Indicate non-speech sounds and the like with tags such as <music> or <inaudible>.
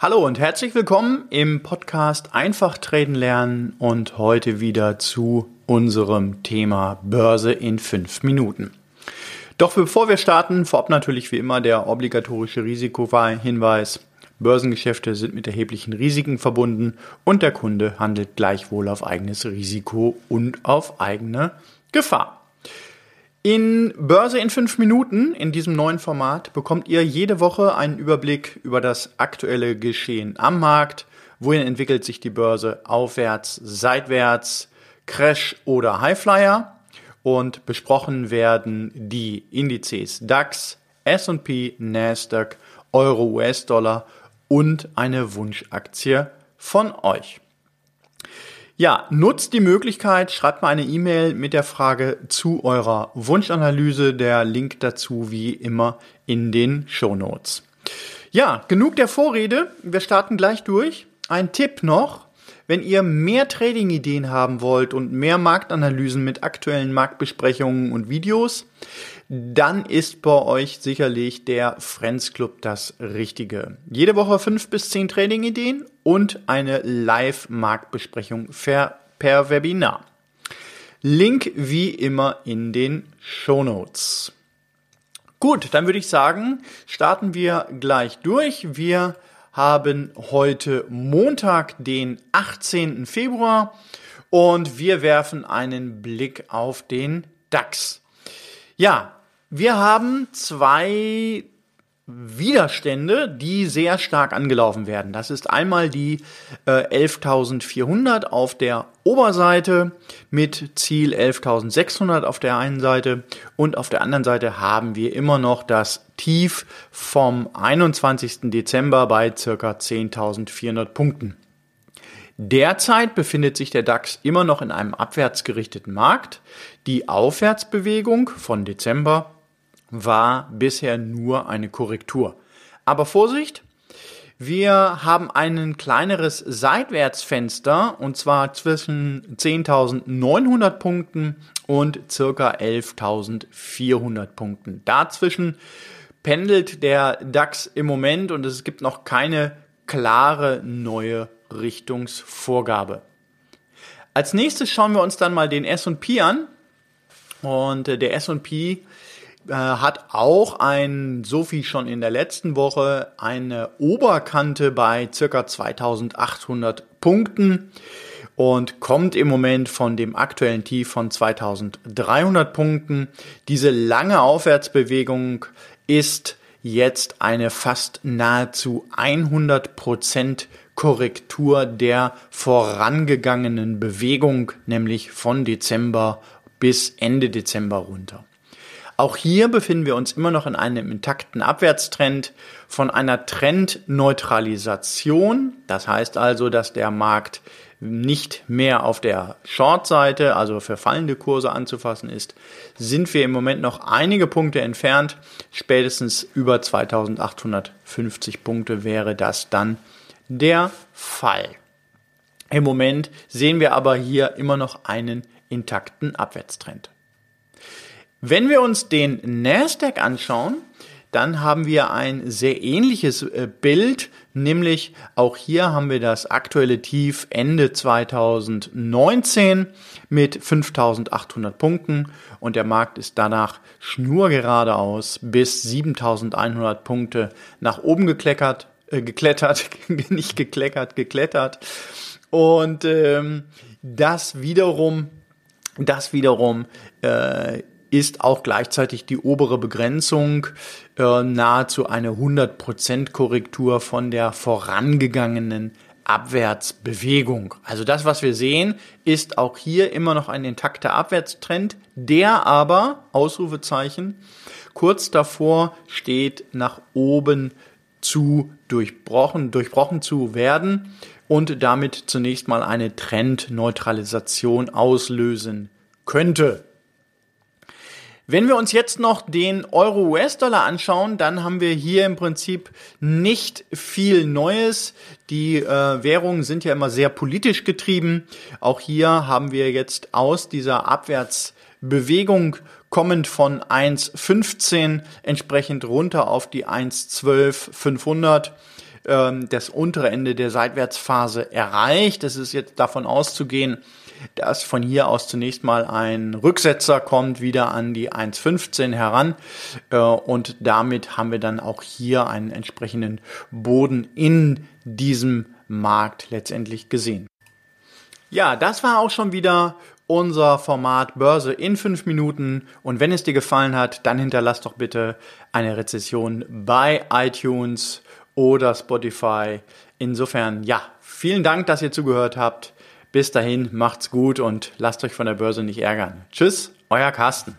Hallo und herzlich willkommen im Podcast Einfach Traden lernen und heute wieder zu unserem Thema Börse in fünf Minuten. Doch bevor wir starten, vorab natürlich wie immer der obligatorische Risikohinweis. Börsengeschäfte sind mit erheblichen Risiken verbunden und der Kunde handelt gleichwohl auf eigenes Risiko und auf eigene Gefahr. In Börse in fünf Minuten, in diesem neuen Format, bekommt ihr jede Woche einen Überblick über das aktuelle Geschehen am Markt. Wohin entwickelt sich die Börse? Aufwärts, seitwärts, Crash oder Highflyer? Und besprochen werden die Indizes DAX, S&P, Nasdaq, Euro, US-Dollar und eine Wunschaktie von euch. Ja, nutzt die Möglichkeit, schreibt mal eine E-Mail mit der Frage zu eurer Wunschanalyse. Der Link dazu wie immer in den Show Notes. Ja, genug der Vorrede. Wir starten gleich durch. Ein Tipp noch. Wenn ihr mehr Trading-Ideen haben wollt und mehr Marktanalysen mit aktuellen Marktbesprechungen und Videos, dann ist bei euch sicherlich der Friends Club das Richtige. Jede Woche fünf bis zehn Trading-Ideen und eine Live-Marktbesprechung per Webinar. Link wie immer in den Show Notes. Gut, dann würde ich sagen, starten wir gleich durch. Wir haben heute Montag, den 18. Februar und wir werfen einen Blick auf den DAX. Ja, wir haben zwei Widerstände, die sehr stark angelaufen werden. Das ist einmal die äh, 11.400 auf der Oberseite mit Ziel 11.600 auf der einen Seite und auf der anderen Seite haben wir immer noch das Tief vom 21. Dezember bei circa 10.400 Punkten. Derzeit befindet sich der DAX immer noch in einem abwärtsgerichteten Markt. Die Aufwärtsbewegung von Dezember war bisher nur eine Korrektur. Aber Vorsicht, wir haben ein kleineres Seitwärtsfenster und zwar zwischen 10.900 Punkten und circa 11.400 Punkten. Dazwischen pendelt der DAX im Moment und es gibt noch keine klare neue Richtungsvorgabe. Als nächstes schauen wir uns dann mal den S&P an und der S&P äh, hat auch ein, so wie schon in der letzten Woche, eine Oberkante bei circa 2800 Punkten und kommt im Moment von dem aktuellen Tief von 2300 Punkten. Diese lange Aufwärtsbewegung ist jetzt eine fast nahezu 100 Prozent Korrektur der vorangegangenen Bewegung, nämlich von Dezember bis Ende Dezember runter. Auch hier befinden wir uns immer noch in einem intakten Abwärtstrend von einer Trendneutralisation. Das heißt also, dass der Markt nicht mehr auf der Short-Seite, also für fallende Kurse anzufassen ist, sind wir im Moment noch einige Punkte entfernt. Spätestens über 2850 Punkte wäre das dann der Fall. Im Moment sehen wir aber hier immer noch einen intakten Abwärtstrend. Wenn wir uns den Nasdaq anschauen, dann haben wir ein sehr ähnliches äh, Bild, nämlich auch hier haben wir das aktuelle Tief Ende 2019 mit 5800 Punkten und der Markt ist danach schnurgeradeaus bis 7100 Punkte nach oben gekleckert, äh, geklettert, <laughs> nicht gekleckert, geklettert. Und ähm, das wiederum, das wiederum äh, ist auch gleichzeitig die obere Begrenzung äh, nahezu eine 100% Korrektur von der vorangegangenen Abwärtsbewegung. Also das, was wir sehen, ist auch hier immer noch ein intakter Abwärtstrend, der aber, Ausrufezeichen, kurz davor steht, nach oben zu durchbrochen, durchbrochen zu werden und damit zunächst mal eine Trendneutralisation auslösen könnte. Wenn wir uns jetzt noch den Euro-US-Dollar anschauen, dann haben wir hier im Prinzip nicht viel Neues. Die äh, Währungen sind ja immer sehr politisch getrieben. Auch hier haben wir jetzt aus dieser Abwärtsbewegung kommend von 1,15 entsprechend runter auf die 1,12,500 ähm, das untere Ende der Seitwärtsphase erreicht. Es ist jetzt davon auszugehen, dass von hier aus zunächst mal ein Rücksetzer kommt, wieder an die 1,15 heran. Äh, und damit haben wir dann auch hier einen entsprechenden Boden in diesem Markt letztendlich gesehen. Ja, das war auch schon wieder unser Format Börse in fünf Minuten. Und wenn es dir gefallen hat, dann hinterlass doch bitte eine Rezession bei iTunes oder Spotify. Insofern, ja, vielen Dank, dass ihr zugehört habt. Bis dahin, macht's gut und lasst euch von der Börse nicht ärgern. Tschüss, euer Carsten.